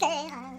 rien,